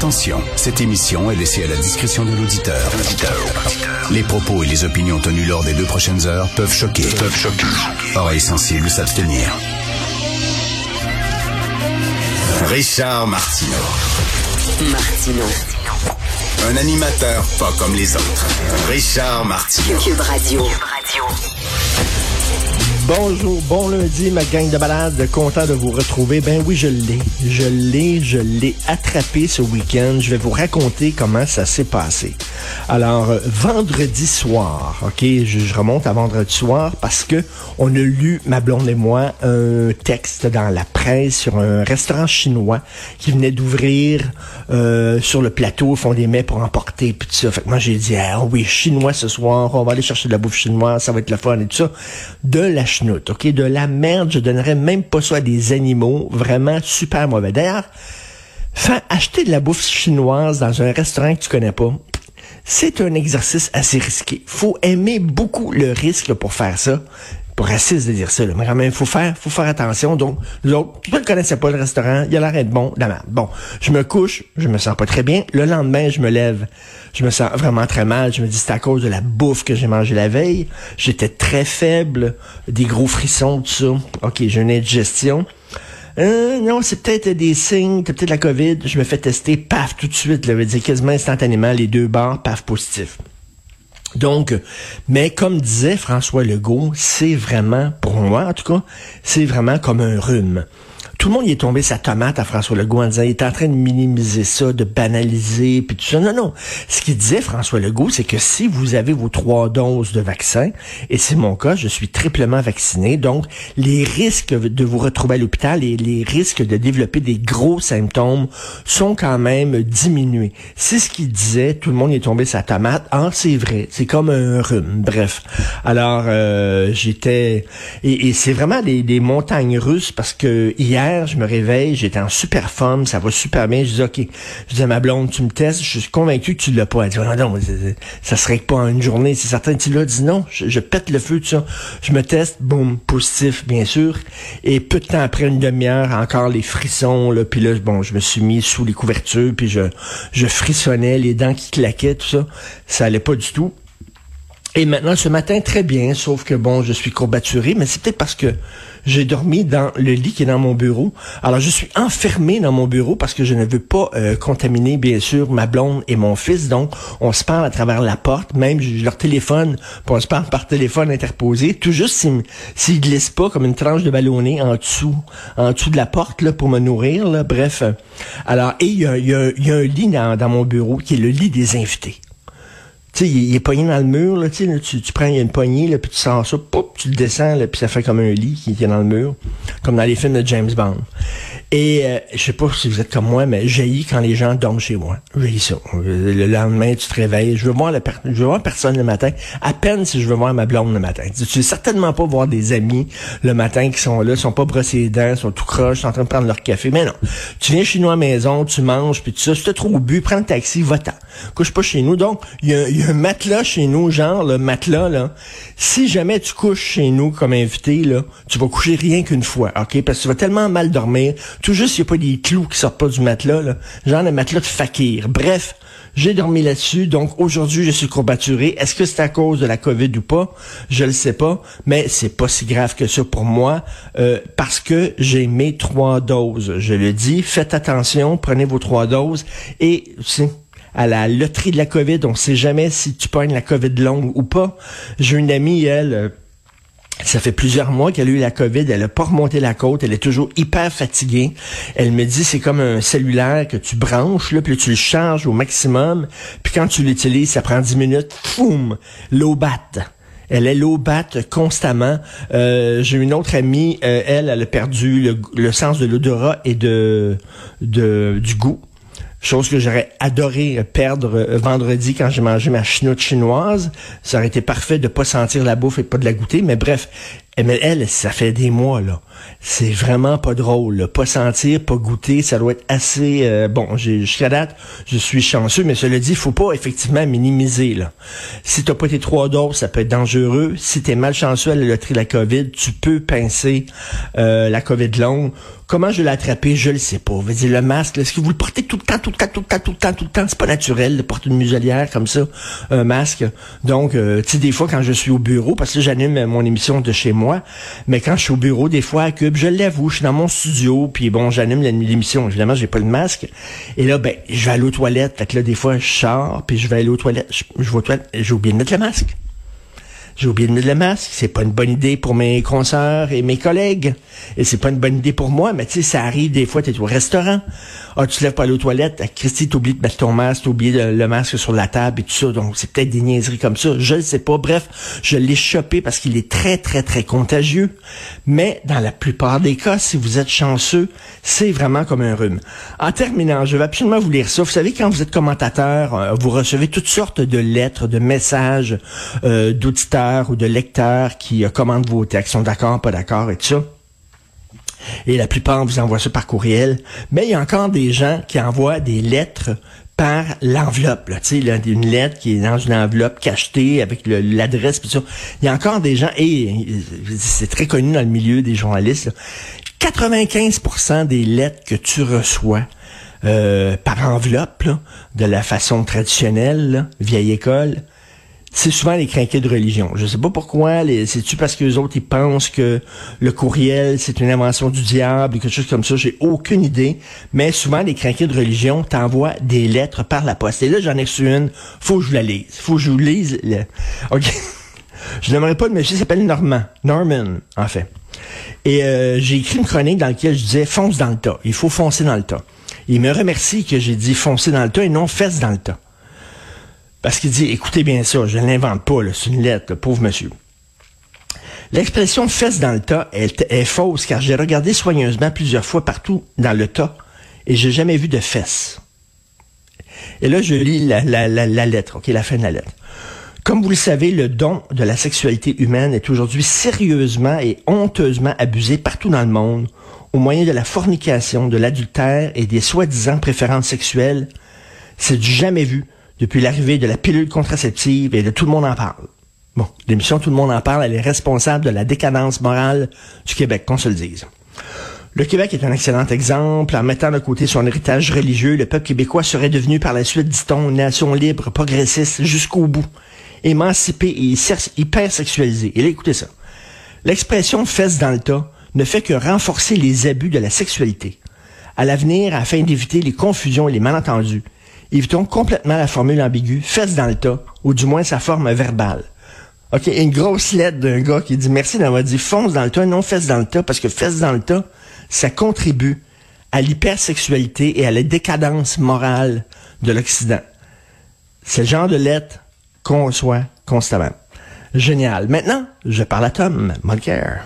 Attention, cette émission est laissée à la discrétion de l'auditeur. Les propos et les opinions tenues lors des deux prochaines heures peuvent choquer. Peuvent choquer. Oreilles sensibles s'abstenir. Richard Martineau. Martineau. Un animateur pas comme les autres. Richard Martineau. Cube Radio. Bonjour, bon lundi, ma gang de balades, content de vous retrouver. Ben oui, je l'ai, je l'ai, je l'ai attrapé ce week-end. Je vais vous raconter comment ça s'est passé. Alors, euh, vendredi soir, ok, je, je, remonte à vendredi soir parce que on a lu, ma blonde et moi, un texte dans la presse sur un restaurant chinois qui venait d'ouvrir euh, sur le plateau, font des mets pour emporter, puis tout ça. Fait que moi, j'ai dit, ah oui, chinois ce soir, on va aller chercher de la bouffe chinoise, ça va être le fun et tout ça. De la OK? De la merde, je donnerais même pas ça à des animaux. Vraiment super mauvais. D'ailleurs, faire acheter de la bouffe chinoise dans un restaurant que tu connais pas, c'est un exercice assez risqué. Faut aimer beaucoup le risque pour faire ça pour raciste de dire ça, là. mais quand même, faut faire, faut faire attention. Donc, l'autre, je ne connaissais pas le restaurant, il a l'air d'être bon, Bon, je me couche, je me sens pas très bien. Le lendemain, je me lève, je me sens vraiment très mal. Je me dis, c'est à cause de la bouffe que j'ai mangé la veille. J'étais très faible, des gros frissons, tout ça. Ok, j'ai une indigestion. Euh, non, c'est peut-être des signes, peut-être la COVID. Je me fais tester, paf, tout de suite, là, veut dire quasiment instantanément, les deux barres, paf, positif. Donc, mais comme disait François Legault, c'est vraiment, pour moi en tout cas, c'est vraiment comme un rhume tout le monde y est tombé sa tomate à François Legault en disant il est en train de minimiser ça, de banaliser, puis tout ça. Non, non. Ce qu'il disait François Legault, c'est que si vous avez vos trois doses de vaccin, et c'est mon cas, je suis triplement vacciné, donc les risques de vous retrouver à l'hôpital et les risques de développer des gros symptômes sont quand même diminués. C'est ce qu'il disait, tout le monde y est tombé sa tomate. Ah, c'est vrai, c'est comme un rhume. Bref. Alors, euh, j'étais... Et, c'est vraiment des, des montagnes russes parce que hier, je me réveille, j'étais en super forme, ça va super bien. Je dis, OK, je dis à ma blonde, tu me testes, je suis convaincu que tu l'as pas. Elle dit, non, non, ça serait pas en une journée, c'est certain. Tu l'as dit, non, je, pète le feu, tout ça. Je me teste, boum, positif, bien sûr. Et peu de temps après, une demi-heure, encore les frissons, là, puis là, bon, je me suis mis sous les couvertures, puis je, je frissonnais, les dents qui claquaient, tout ça. Ça allait pas du tout. Et maintenant, ce matin, très bien, sauf que bon, je suis courbaturé, mais c'est peut-être parce que j'ai dormi dans le lit qui est dans mon bureau. Alors, je suis enfermé dans mon bureau parce que je ne veux pas euh, contaminer, bien sûr, ma blonde et mon fils. Donc, on se parle à travers la porte. Même, leur téléphone, on se parle par téléphone interposé. Tout juste s'ils s'il glissent pas comme une tranche de ballonné en dessous, en dessous de la porte, là, pour me nourrir, là. Bref. Alors, et il y a, un lit dans mon bureau qui est le lit des invités. Tu sais, il, est pogné dans le mur, là, tu, tu prends, il y a une poignée, là, puis tu sors ça, poup, tu le descends, là, puis ça fait comme un lit qui, qui est dans le mur, comme dans les films de James Bond. Et euh, je sais pas si vous êtes comme moi, mais j'ai quand les gens dorment chez moi. J'ai ça. Le lendemain, tu te réveilles. Je veux voir la je veux voir personne le matin. À peine si je veux voir ma blonde le matin. Tu veux certainement pas voir des amis le matin qui sont là, sont pas brossés les dents, sont tout croches, sont en train de prendre leur café. Mais non. Tu viens chez nous à la maison, tu manges, puis tout ça. Si trop bu, prends le taxi, va-t'en. Couche pas chez nous. Donc, il y, a, un matelas chez nous, genre le matelas, là. Si jamais tu couches chez nous comme invité, là, tu vas coucher rien qu'une fois, OK? Parce que tu vas tellement mal dormir tout juste, il n'y a pas des clous qui sortent pas du matelas, là. Genre le matelas de fakir. Bref, j'ai dormi là-dessus, donc aujourd'hui, je suis courbaturé. Est-ce que c'est à cause de la COVID ou pas? Je le sais pas, mais c'est pas si grave que ça pour moi, euh, parce que j'ai mes trois doses. Je le dis, faites attention, prenez vos trois doses, et c'est à la loterie de la COVID, on sait jamais si tu pognes la COVID longue ou pas. J'ai une amie, elle, euh, ça fait plusieurs mois qu'elle a eu la COVID, elle a pas remonté la côte, elle est toujours hyper fatiguée. Elle me dit c'est comme un cellulaire que tu branches, là, puis tu le charges au maximum, puis quand tu l'utilises, ça prend 10 minutes, foum, l'eau batte. Elle est l'eau batte constamment. Euh, J'ai une autre amie, euh, elle, elle a perdu le, sens de l'odorat et de du goût chose que j'aurais adoré perdre euh, vendredi quand j'ai mangé ma chenoute chinoise. Ça aurait été parfait de pas sentir la bouffe et pas de la goûter, mais bref, mais elle, ça fait des mois, là. C'est vraiment pas drôle. Pas sentir, pas goûter, ça doit être assez... Euh, bon, jusqu'à date, je suis chanceux, mais cela dit, faut pas effectivement minimiser. Là. Si t'as pas tes trois doses, ça peut être dangereux. Si t'es malchanceux à la loterie de la COVID, tu peux pincer euh, la COVID longue. Comment je l'ai attrapé, je le sais pas. Vous le masque, est-ce que vous le portez tout le temps, tout le temps, tout le temps, tout le temps, tout le temps? C'est pas naturel de porter une muselière comme ça, un masque. Donc, euh, tu des fois, quand je suis au bureau, parce que j'anime mon émission de chez moi, mais quand je suis au bureau, des fois, à Cube, je l'avoue, je suis dans mon studio, puis bon, j'anime l'émission. Évidemment, j'ai pas le masque. Et là, ben, je vais aller aux toilettes. Fait que là, des fois, je sors, puis je vais aller aux toilettes. Je, je vais aux toilettes, j'ai oublié de mettre le masque. J'ai oublié de mettre le masque. C'est pas une bonne idée pour mes consoeurs et mes collègues. Et c'est pas une bonne idée pour moi, mais tu sais, ça arrive des fois, tu es au restaurant. Ah, tu te lèves pas aller aux toilettes. Ah, Christy, t'oublies de mettre ton masque, t'oublies le, le masque sur la table et tout ça. Donc, c'est peut-être des niaiseries comme ça. Je ne sais pas. Bref, je l'ai chopé parce qu'il est très, très, très contagieux. Mais dans la plupart des cas, si vous êtes chanceux, c'est vraiment comme un rhume. En terminant, je vais absolument vous lire ça. Vous savez, quand vous êtes commentateur, euh, vous recevez toutes sortes de lettres, de messages euh, d'auditeurs ou de lecteurs qui euh, commandent vos textes, sont d'accord, pas d'accord et ça? Et la plupart vous envoient ça par courriel, mais il y a encore des gens qui envoient des lettres par l'enveloppe, tu sais, une lettre qui est dans une enveloppe cachetée avec l'adresse, ça. Il y a encore des gens, et c'est très connu dans le milieu des journalistes, 95% des lettres que tu reçois euh, par enveloppe, de la façon traditionnelle, vieille école, c'est souvent les craqués de religion. Je sais pas pourquoi. C'est-tu parce que les autres ils pensent que le courriel c'est une invention du diable ou quelque chose comme ça? J'ai aucune idée. Mais souvent les craqués de religion t'envoient des lettres par la poste. Et là j'en ai reçu une. Faut que je la lise. Faut que je vous lise. Ok? je n'aimerais pas le monsieur s'appelle Norman. Norman en fait. Et euh, j'ai écrit une chronique dans laquelle je disais fonce dans le tas. Il faut foncer dans le tas. Il me remercie que j'ai dit foncer dans le tas et non fesse dans le tas. Parce qu'il dit, écoutez bien ça, je ne l'invente pas, c'est une lettre, pauvre monsieur. L'expression fesse dans le tas est, fausse car j'ai regardé soigneusement plusieurs fois partout dans le tas et j'ai jamais vu de fesses. Et là, je lis la, la, la, lettre, ok, la fin de la lettre. Comme vous le savez, le don de la sexualité humaine est aujourd'hui sérieusement et honteusement abusé partout dans le monde au moyen de la fornication, de l'adultère et des soi-disant préférences sexuelles. C'est du jamais vu depuis l'arrivée de la pilule contraceptive et de Tout le monde en parle. Bon, l'émission Tout le monde en parle, elle est responsable de la décadence morale du Québec, qu'on se le dise. Le Québec est un excellent exemple. En mettant de côté son héritage religieux, le peuple québécois serait devenu par la suite, dit-on, nation libre, progressiste jusqu'au bout, émancipée et hyper sexualisée. Et là, écoutez ça. L'expression fesse dans le tas ne fait que renforcer les abus de la sexualité. À l'avenir, afin d'éviter les confusions et les malentendus, évitons complètement la formule ambiguë, fesse dans le tas, ou du moins sa forme verbale. OK, une grosse lettre d'un gars qui dit merci d'avoir dit fonce dans le tas, non fesse dans le tas, parce que fesse dans le tas, ça contribue à l'hypersexualité et à la décadence morale de l'Occident. C'est le genre de lettre qu'on reçoit constamment. Génial. Maintenant, je parle à Tom Mulcair.